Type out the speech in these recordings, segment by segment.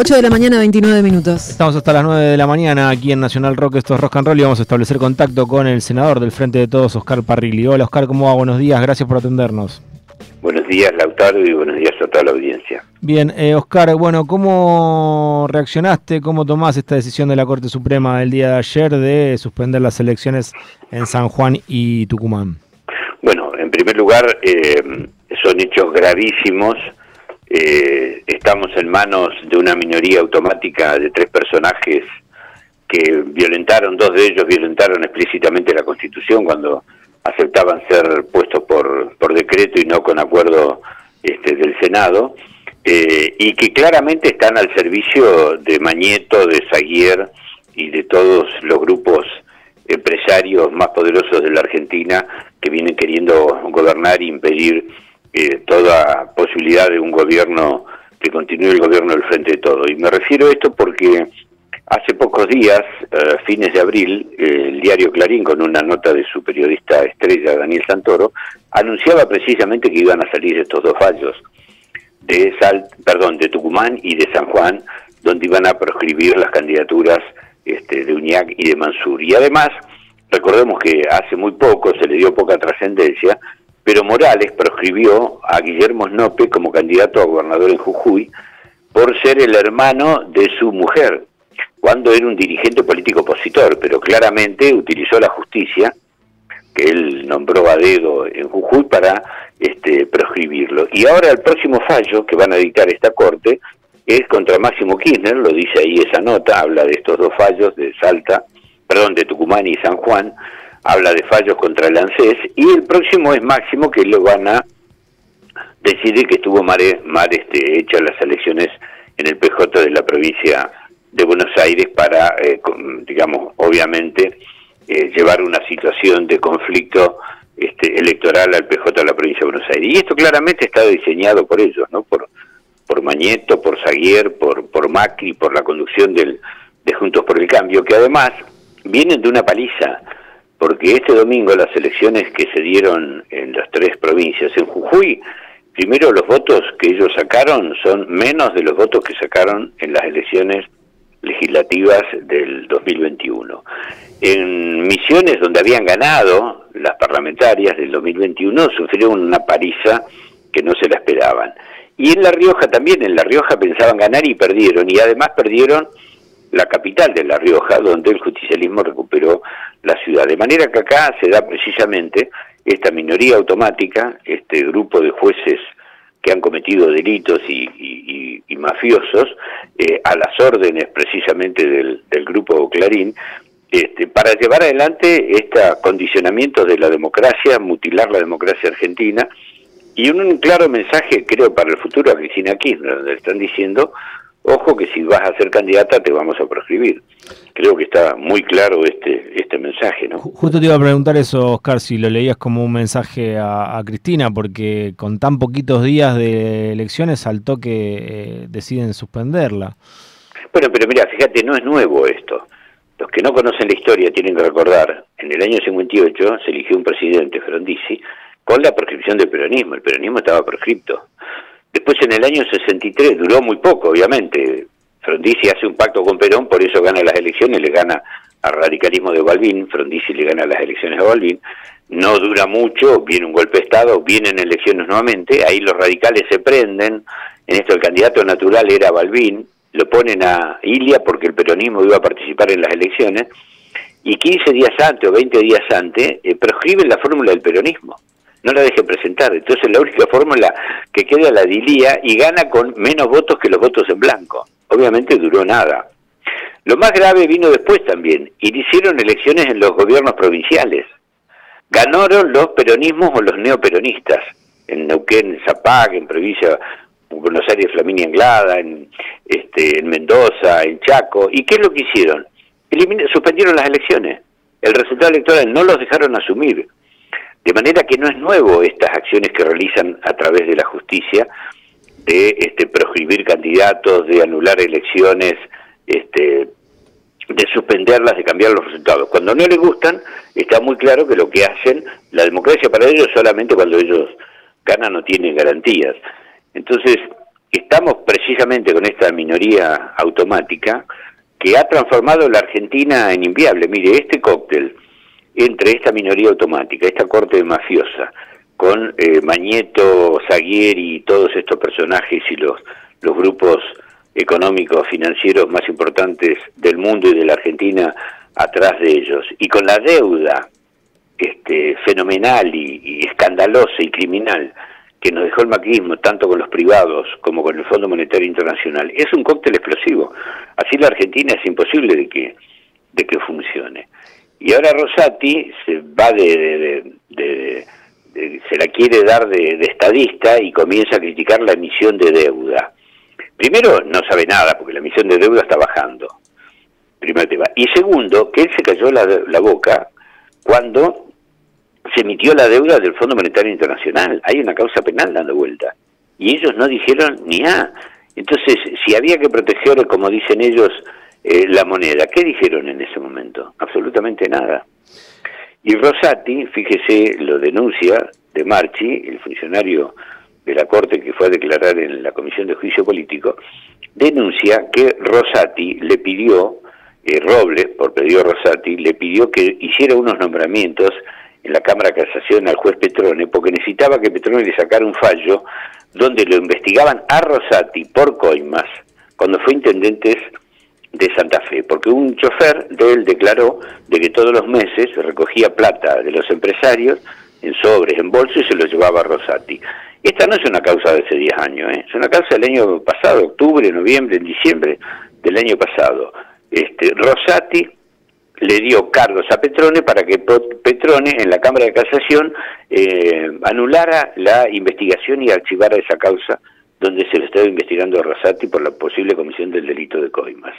8 de la mañana, 29 minutos. Estamos hasta las 9 de la mañana aquí en Nacional Rock, esto es Rock and Roll y vamos a establecer contacto con el senador del Frente de Todos, Oscar Parrilli. Hola Oscar, ¿cómo va? Buenos días, gracias por atendernos. Buenos días Lautaro y buenos días a toda la audiencia. Bien, eh, Oscar, bueno, ¿cómo reaccionaste, cómo tomás esta decisión de la Corte Suprema el día de ayer de suspender las elecciones en San Juan y Tucumán? Bueno, en primer lugar, eh, son hechos gravísimos eh, estamos en manos de una minoría automática de tres personajes que violentaron, dos de ellos violentaron explícitamente la Constitución cuando aceptaban ser puestos por, por decreto y no con acuerdo este, del Senado, eh, y que claramente están al servicio de Mañeto, de Zaguier y de todos los grupos empresarios más poderosos de la Argentina que vienen queriendo gobernar e impedir eh, toda posibilidad de un gobierno que continúe el gobierno del frente de todo. Y me refiero a esto porque hace pocos días, eh, fines de abril, el diario Clarín, con una nota de su periodista estrella, Daniel Santoro, anunciaba precisamente que iban a salir estos dos fallos de Sal, perdón, de Tucumán y de San Juan, donde iban a proscribir las candidaturas este, de Uñac y de Mansur. Y además, recordemos que hace muy poco se le dio poca trascendencia, pero Morales proscribió a Guillermo Snope como candidato a gobernador en Jujuy por ser el hermano de su mujer, cuando era un dirigente político opositor, pero claramente utilizó la justicia, que él nombró a dedo en Jujuy, para este, proscribirlo. Y ahora el próximo fallo que van a dictar esta corte es contra Máximo Kirchner, lo dice ahí esa nota, habla de estos dos fallos de Salta, perdón, de Tucumán y San Juan, habla de fallos contra el ANSES, y el próximo es Máximo, que lo van a decidir que estuvo mal, mal este, hechas las elecciones en el PJ de la provincia de Buenos Aires para, eh, digamos, obviamente, eh, llevar una situación de conflicto este, electoral al PJ de la provincia de Buenos Aires. Y esto claramente está diseñado por ellos, ¿no? Por, por Mañeto, por Zaguier, por, por Macri, por la conducción del, de Juntos por el Cambio, que además vienen de una paliza porque este domingo las elecciones que se dieron en las tres provincias, en Jujuy, primero los votos que ellos sacaron son menos de los votos que sacaron en las elecciones legislativas del 2021. En Misiones, donde habían ganado las parlamentarias del 2021, sufrieron una paliza que no se la esperaban. Y en La Rioja también, en La Rioja pensaban ganar y perdieron, y además perdieron la capital de La Rioja, donde el justicialismo recuperó la ciudad. De manera que acá se da precisamente esta minoría automática, este grupo de jueces que han cometido delitos y, mafiosos, eh, a las órdenes precisamente del, grupo Clarín, este, para llevar adelante este condicionamiento de la democracia, mutilar la democracia argentina, y un, claro mensaje, creo, para el futuro a Cristina Kirchner, donde están diciendo ojo que si vas a ser candidata te vamos a proscribir. Creo que está muy claro este, este mensaje, ¿no? Justo te iba a preguntar eso, Oscar, si lo leías como un mensaje a, Cristina, porque con tan poquitos días de elecciones saltó que eh, deciden suspenderla. Bueno, pero mira, fíjate, no es nuevo esto. Los que no conocen la historia tienen que recordar, en el año 58 se eligió un presidente, Frondizi, con la proscripción del peronismo. El peronismo estaba proscripto. Después en el año 63, duró muy poco, obviamente. Frondizi hace un pacto con Perón, por eso gana las elecciones, le gana al radicalismo de Balbín, Frondizi le gana las elecciones a Balbín. No dura mucho, viene un golpe de Estado, vienen elecciones nuevamente, ahí los radicales se prenden, en esto el candidato natural era Balbín, lo ponen a Ilia porque el peronismo iba a participar en las elecciones, y 15 días antes o 20 días antes eh, proscriben la fórmula del peronismo no la deje presentar. Entonces la única fórmula que queda la dilía y gana con menos votos que los votos en blanco. Obviamente duró nada. Lo más grave vino después también. Hicieron elecciones en los gobiernos provinciales. Ganaron los peronismos o los neoperonistas. En Neuquén, en Zapag, en provincia Buenos Aires, Flaminia Anglada, en, este, en Mendoza, en Chaco. ¿Y qué es lo que hicieron? suspendieron las elecciones. El resultado electoral no los dejaron asumir. De manera que no es nuevo estas acciones que realizan a través de la justicia de este, proscribir candidatos, de anular elecciones, este, de suspenderlas, de cambiar los resultados. Cuando no les gustan, está muy claro que lo que hacen, la democracia para ellos solamente cuando ellos ganan o tienen garantías. Entonces, estamos precisamente con esta minoría automática que ha transformado la Argentina en inviable. Mire, este cóctel entre esta minoría automática, esta corte mafiosa, con eh, Mañeto, Zaguieri y todos estos personajes y los, grupos económicos, financieros más importantes del mundo y de la Argentina atrás de ellos, y con la deuda este, fenomenal y, escandalosa y criminal que nos dejó el maquismo, tanto con los privados como con el Fondo Monetario Internacional, es un cóctel explosivo. Así la Argentina es imposible de que, de que funcione. Y ahora Rosati se va de, se la quiere dar de, estadista y comienza a criticar la emisión de deuda. Primero, no sabe nada, porque la emisión de deuda está bajando. Primer tema. Y segundo, que él se cayó la, la boca cuando se emitió la deuda del Fondo Monetario Internacional. Hay una causa penal dando vuelta. Y ellos no dijeron ni a. Entonces, si había que proteger, como dicen ellos, eh, la moneda, ¿qué dijeron en ese momento? Absolutamente nada. Y Rosati, fíjese, lo denuncia de Marchi, el funcionario de la Corte que fue a declarar en la Comisión de Juicio Político, denuncia que Rosati le pidió, eh, Robles, por pedido Rosati, le pidió que hiciera unos nombramientos en la Cámara de Casación al juez Petrone, porque necesitaba que Petrone le sacara un fallo donde lo investigaban a Rosati por coimas, cuando fue intendente de Santa Fe, porque un chofer de él declaró de que todos los meses recogía plata de los empresarios en sobres, en bolsos y se lo llevaba a Rosati. Esta no es una causa de hace 10 años, ¿eh? es una causa del año pasado, octubre, noviembre, en diciembre del año pasado. Este, Rosati le dio cargos a Petrone para que Petrone en la Cámara de Casación eh, anulara la investigación y archivara esa causa donde se le estaba investigando a Rosati por la posible comisión del delito de coimas.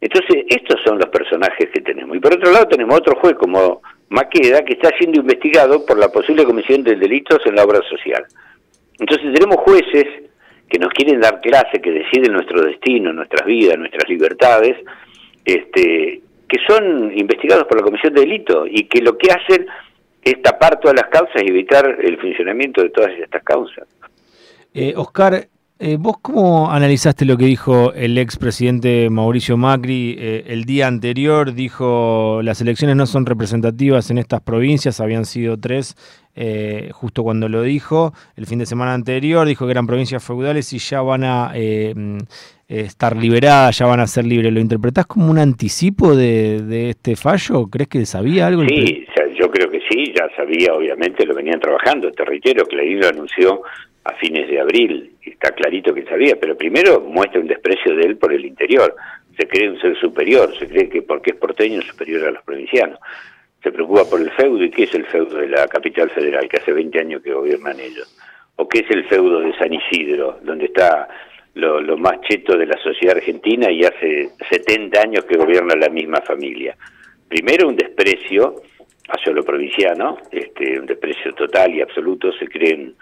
Entonces, estos son los personajes que tenemos. Y por otro lado tenemos otro juez como Maqueda que está siendo investigado por la posible comisión de delitos en la obra social. Entonces tenemos jueces que nos quieren dar clase, que deciden nuestro destino, nuestras vidas, nuestras libertades, este, que son investigados por la Comisión de Delito y que lo que hacen es tapar todas las causas y evitar el funcionamiento de todas estas causas. Eh, Oscar, eh, ¿Vos cómo analizaste lo que dijo el expresidente Mauricio Macri eh, el día anterior? Dijo, las elecciones no son representativas en estas provincias, habían sido tres eh, justo cuando lo dijo. El fin de semana anterior dijo que eran provincias feudales y ya van a mm, estar liberadas, ya van a ser libres. ¿Lo interpretás como un anticipo de, este fallo? ¿Crees que sabía algo? Sí, yo creo que sí, ya sabía, obviamente, lo venían trabajando. Te reitero, Clarín lo anunció a fines de abril, está clarito que sabía, pero primero muestra un desprecio de él por el interior, se cree un ser superior, se cree que porque es porteño es superior a los provincianos, se preocupa por el feudo, ¿y qué es el feudo de la capital federal, que hace 20 años que gobiernan ellos? ¿O qué es el feudo de San Isidro, donde está lo, lo más cheto de la sociedad argentina y hace 70 años que gobierna la misma familia? Primero un desprecio hacia lo provinciano, este, un desprecio total y absoluto, se creen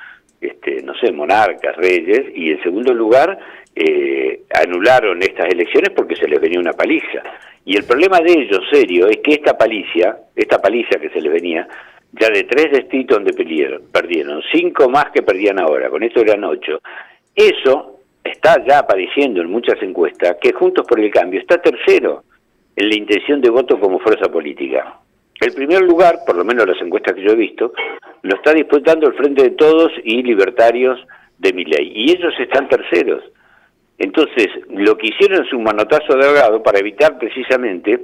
este, no sé, monarcas, reyes, y en segundo lugar eh, anularon estas elecciones porque se les venía una paliza. Y el problema de ellos, serio, es que esta paliza, esta paliza que se les venía, ya de tres distritos donde perdieron, perdieron cinco más que perdían ahora, con esto eran ocho. Eso está ya apareciendo en muchas encuestas, que Juntos por el Cambio está tercero en la intención de voto como fuerza política. El primer lugar, por lo menos las encuestas que yo he visto, lo está disputando el Frente de Todos y Libertarios de Miley. Y ellos están terceros. Entonces, lo que hicieron es un manotazo de ahogado para evitar precisamente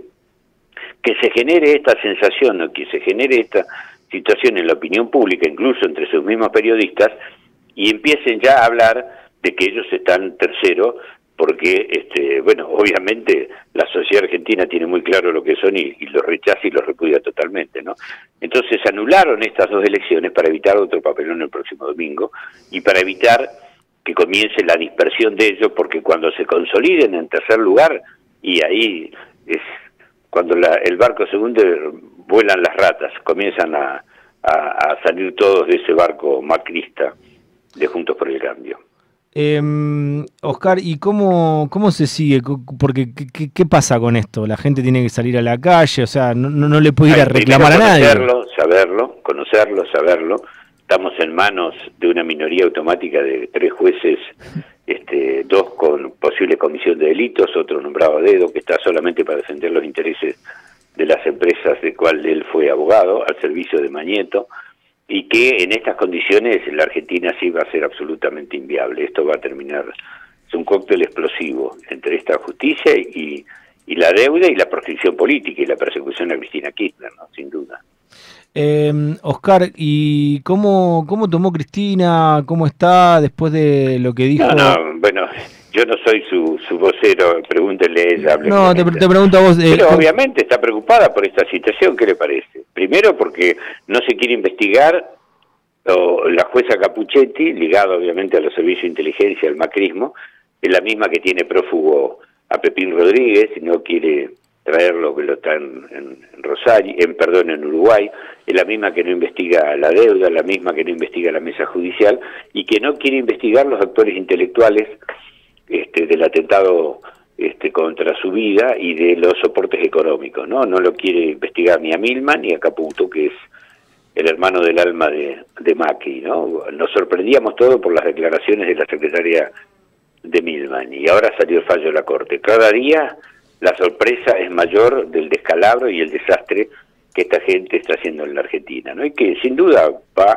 que se genere esta sensación o que se genere esta situación en la opinión pública, incluso entre sus mismos periodistas, y empiecen ya a hablar de que ellos están terceros porque, este, bueno, obviamente la sociedad argentina tiene muy claro lo que son y, los rechaza y los repudia totalmente, ¿no? Entonces anularon estas dos elecciones para evitar otro papelón el próximo domingo y para evitar que comience la dispersión de ellos, porque cuando se consoliden en tercer lugar, y ahí es cuando el barco se hunde, vuelan las ratas, comienzan a salir todos de ese barco macrista de Juntos por el Cambio. Eh, Oscar, ¿y cómo, cómo se sigue? Porque ¿qué, ¿qué, pasa con esto? ¿La gente tiene que salir a la calle? O sea, no, no, le puede ir a reclamar a nadie. Conocerlo, saberlo, conocerlo, saberlo, estamos en manos de una minoría automática de tres jueces, este, dos con posible comisión de delitos, otro nombrado a dedo, que está solamente para defender los intereses de las empresas de cual él fue abogado, al servicio de Mañeto, y que en estas condiciones la Argentina sí va a ser absolutamente inviable. Esto va a terminar, es un cóctel explosivo entre esta justicia y, y la deuda y la proscripción política y la persecución a Cristina Kirchner, ¿no? sin duda. Eh, Oscar, ¿y cómo, cómo tomó Cristina? ¿Cómo está después de lo que dijo? No, no, bueno, yo no soy su, su vocero, pregúntele ella. No, te, te, pregunto a vos. Eh, Pero obviamente está preocupada por esta situación, ¿qué le parece? Primero porque no se quiere investigar o la jueza Capuchetti, ligada obviamente a los servicios de inteligencia, al macrismo, es la misma que tiene prófugo a Pepín Rodríguez y no quiere traerlo que lo está en, en, Rosario, en perdón, en Uruguay, es la misma que no investiga la deuda, la misma que no investiga la mesa judicial y que no quiere investigar los actores intelectuales este, del atentado este, contra su vida y de los soportes económicos, ¿no? No lo quiere investigar ni a Milman ni a Caputo, que es el hermano del alma de, de Macri, ¿no? Nos sorprendíamos todo por las declaraciones de la secretaria de Milman y ahora salió el fallo de la Corte. Cada día la sorpresa es mayor del descalabro y el desastre que esta gente está haciendo en la Argentina, ¿no? Y que sin duda va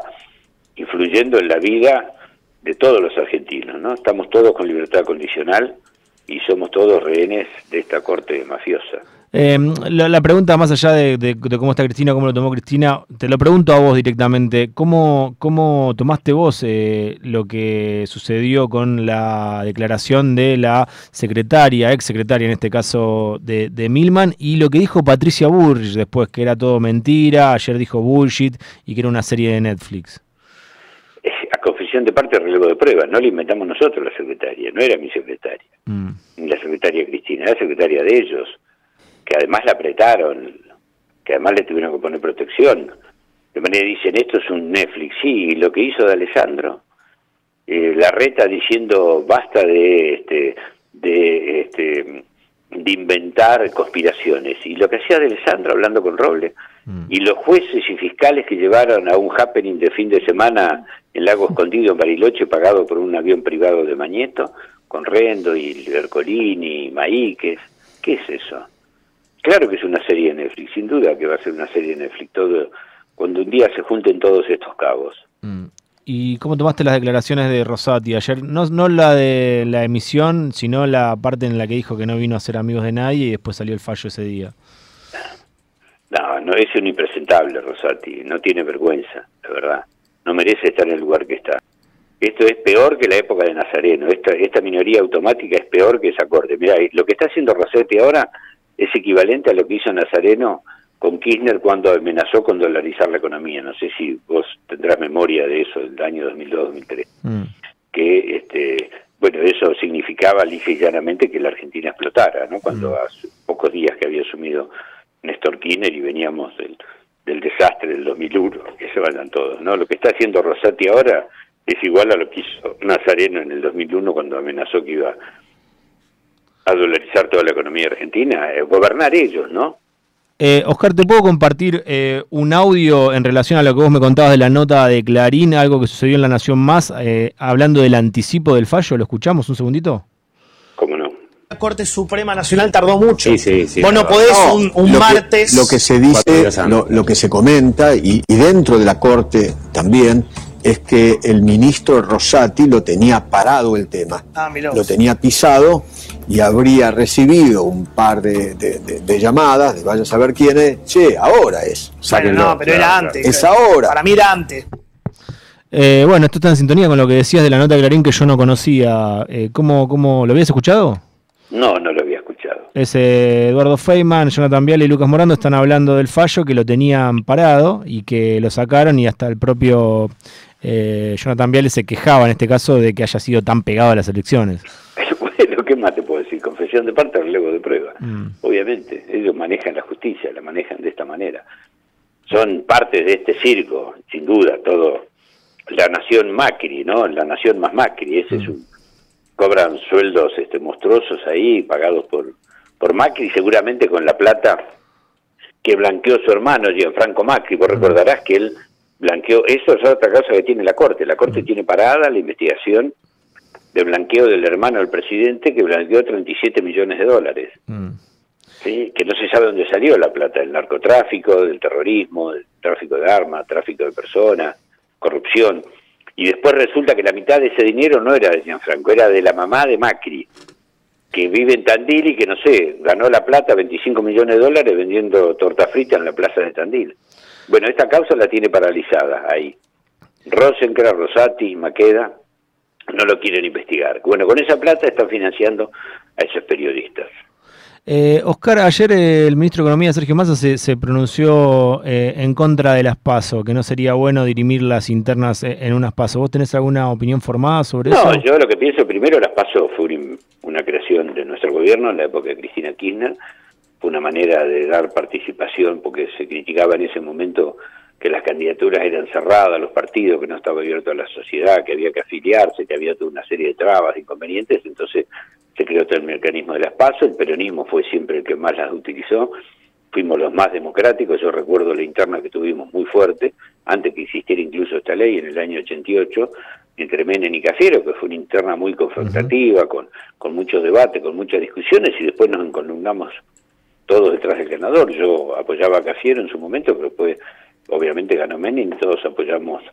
influyendo en la vida de todos los argentinos, ¿no? Estamos todos con libertad condicional y somos todos rehenes de esta corte mafiosa. Eh, la, pregunta más allá de, cómo está Cristina, cómo lo tomó Cristina, te lo pregunto a vos directamente. ¿Cómo, cómo tomaste vos eh, lo que sucedió con la declaración de la secretaria, ex secretaria en este caso de, de Milman, y lo que dijo Patricia Burrich después, que era todo mentira, ayer dijo bullshit y que era una serie de Netflix? De parte, relevo de prueba, no lo inventamos nosotros la secretaria, no era mi secretaria, mm. ni la secretaria Cristina, era secretaria de ellos que además la apretaron, que además le tuvieron que poner protección. De manera dicen, esto es un Netflix, sí, lo que hizo de Alessandro, eh, la reta diciendo basta de este de este de inventar conspiraciones y lo que hacía de Alessandro hablando con Robles mm. y los jueces y fiscales que llevaron a un happening de fin de semana en Lago Escondido en Bariloche pagado por un avión privado de Mañeto con Rendo y Bercolini y Maíquez ¿qué es eso? Claro que es una serie de Netflix, sin duda que va a ser una serie de Netflix, todo, cuando un día se junten todos estos cabos. Mm. ¿Y cómo tomaste las declaraciones de Rosati ayer? No, no la de la emisión, sino la parte en la que dijo que no vino a ser amigos de nadie y después salió el fallo ese día. No, no es un impresentable Rosati, no tiene vergüenza, la verdad. No merece estar en el lugar que está. Esto es peor que la época de Nazareno, esta, esta minoría automática es peor que esa corte. Mirá, lo que está haciendo Rosati ahora es equivalente a lo que hizo Nazareno con Kirchner cuando amenazó con dolarizar la economía. No sé si vos tendrás memoria de eso, del año 2002-2003. Mm. Que, este, bueno, eso significaba lisa y llanamente que la Argentina explotara, ¿no? Cuando mm. hace pocos días que había asumido Néstor Kirchner y veníamos del, del desastre del 2001, que se vayan todos, ¿no? Lo que está haciendo Rosati ahora es igual a lo que hizo Nazareno en el 2001 cuando amenazó que iba a dolarizar toda la economía argentina, eh, gobernar ellos, ¿no? Eh, Oscar, ¿te puedo compartir eh, un audio en relación a lo que vos me contabas de la nota de Clarín, algo que sucedió en La Nación Más, eh, hablando del anticipo del fallo? ¿Lo escuchamos un segundito? ¿Cómo no? La Corte Suprema Nacional tardó mucho. Sí, sí, sí. Vos no podés no, un, un lo martes... Que, lo que se dice, lo, lo, que se comenta, y, y dentro de la Corte también, es que el ministro Rosati lo tenía parado el tema, ah, lo tenía pisado y habría recibido un par de, de, de, de, llamadas, de vaya a saber quién es, che, ahora es. Bueno, no, pero era antes. Es ahora. Para mí era antes. Eh, bueno, esto está en sintonía con lo que decías de la nota de Clarín que yo no conocía. Eh, ¿cómo, ¿Cómo lo habías escuchado? No, no lo había escuchado. Es eh, Eduardo Feynman, Jonathan Viale y Lucas Morando están hablando del fallo que lo tenían parado y que lo sacaron y hasta el propio eh, Jonathan Viale se quejaba en este caso de que haya sido tan pegado a las elecciones. bueno, ¿qué más te puedo decir? Confesión de parte, relevo de prueba. Mm. Obviamente, ellos manejan la justicia, la manejan de esta manera. Son parte de este circo, sin duda, todo. La nación Macri, ¿no? La nación más Macri, ese mm. es un... Cobran sueldos este, monstruosos ahí, pagados por, por Macri, seguramente con la plata que blanqueó su hermano Gianfranco Macri. Vos mm. recordarás que él blanqueo, eso es otra cosa que tiene la Corte. La Corte tiene parada la investigación de blanqueo del hermano del presidente que blanqueó 37 millones de dólares. Mm. ¿sí? Que no se sabe dónde salió la plata, del narcotráfico, del terrorismo, del tráfico de armas, tráfico de personas, corrupción. Y después resulta que la mitad de ese dinero no era de Gianfranco, era de la mamá de Macri, que vive en Tandil y que, no sé, ganó la plata 25 millones de dólares vendiendo torta frita en la plaza de Tandil. Bueno, esta causa la tiene paralizada ahí. Rosencrantz, Rosati, Maqueda, no lo quieren investigar. Bueno, con esa plata están financiando a esos periodistas. Eh, Oscar, ayer el ministro de Economía, Sergio Massa, se, pronunció eh, en contra de las PASO, que no sería bueno dirimir las internas eh, en unas PASO. ¿Vos tenés alguna opinión formada sobre eso? No, yo lo que pienso primero, las PASO fue una creación de nuestro gobierno en la época de Cristina Kirchner, fue una manera de dar participación porque se criticaba en ese momento que las candidaturas eran cerradas, los partidos, que no estaba abierto a la sociedad, que había que afiliarse, que había toda una serie de trabas, de inconvenientes, entonces se creó todo el mecanismo de las PASO, el peronismo fue siempre el que más las utilizó, fuimos los más democráticos, yo recuerdo la interna que tuvimos muy fuerte, antes que existiera incluso esta ley en el año 88, entre Menem y Cafiero, que fue una interna muy confrontativa, con, con mucho debate, con muchas discusiones, y después nos encolumnamos todos detrás del ganador. Yo apoyaba a Cafiero en su momento, pero después obviamente ganó Menem todos apoyamos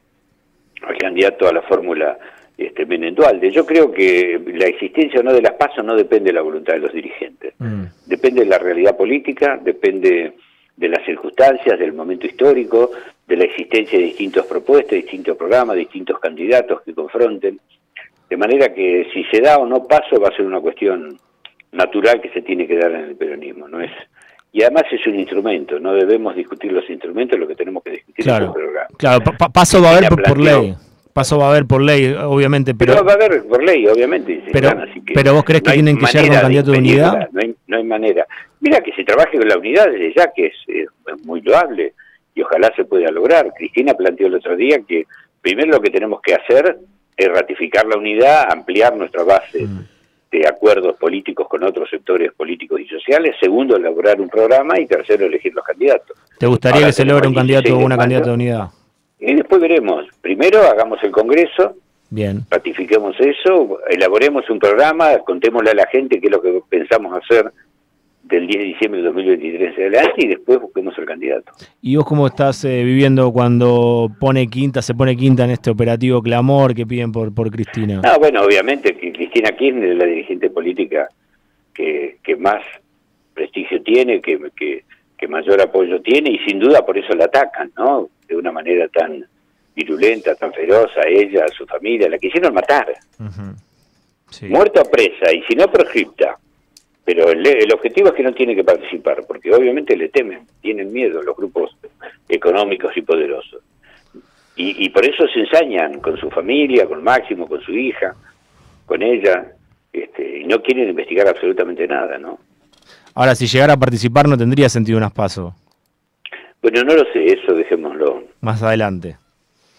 al candidato a la fórmula este, Menendualde. Yo creo que la existencia o no de las pasos no depende de la voluntad de los dirigentes. Mm. Depende de la realidad política, depende de las circunstancias, del momento histórico, de la existencia de distintas propuestas, distintos programas, distintos candidatos que confronten. De manera que si se da o no paso va a ser una cuestión natural que se tiene que dar en el peronismo, no es y además es un instrumento, no debemos discutir los instrumentos, lo que tenemos que discutir es el programa. Claro, paso va a haber por ley. Paso va a haber por ley, obviamente. Pero, va a haber por ley, obviamente. Pero, pero vos crees que tienen que llegar un candidato de, unidad? No hay, no hay, manera. Mira que se trabaje con la unidad desde ya, que es, muy loable y ojalá se pueda lograr. Cristina planteó el otro día que primero lo que tenemos que hacer es ratificar la unidad, ampliar nuestra base. Mm de acuerdos políticos con otros sectores políticos y sociales, segundo, elaborar un programa y tercero, elegir los candidatos. ¿Te gustaría que se logre un candidato o una candidata de unidad? Y después veremos. Primero hagamos el Congreso, Bien. ratifiquemos eso, elaboremos un programa, contémosle a la gente qué es lo que pensamos hacer del 10 de diciembre de 2023 adelante y después busquemos el candidato. ¿Y vos cómo estás eh, viviendo cuando pone quinta, se pone quinta en este operativo clamor que piden por, por Cristina? No, bueno, obviamente Cristina Kirchner es la dirigente política que, que más prestigio tiene, que, que, que, mayor apoyo tiene y sin duda por eso la atacan, ¿no? De una manera tan virulenta, tan feroz a ella, a su familia, la quisieron matar. Muerta o presa y si no proscripta pero el, objetivo es que no tiene que participar, porque obviamente le temen, tienen miedo los grupos económicos y poderosos. Y, por eso se ensañan con su familia, con Máximo, con su hija, con ella, este, y no quieren investigar absolutamente nada, ¿no? Ahora, si llegara a participar, no tendría sentido unas pasos. Bueno, no lo sé, eso dejémoslo. Más adelante.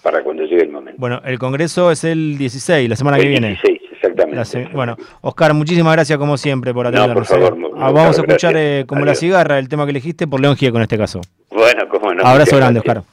Para cuando llegue el momento. Bueno, el Congreso es el 16, la semana que viene. 16, exactamente. bueno, Oscar, muchísimas gracias como siempre por atendernos. No, por favor, ¿eh? ah, vamos a escuchar eh, como la cigarra, el tema que elegiste por León Gieco en este caso. Bueno, cómo no. Abrazo grande, Oscar.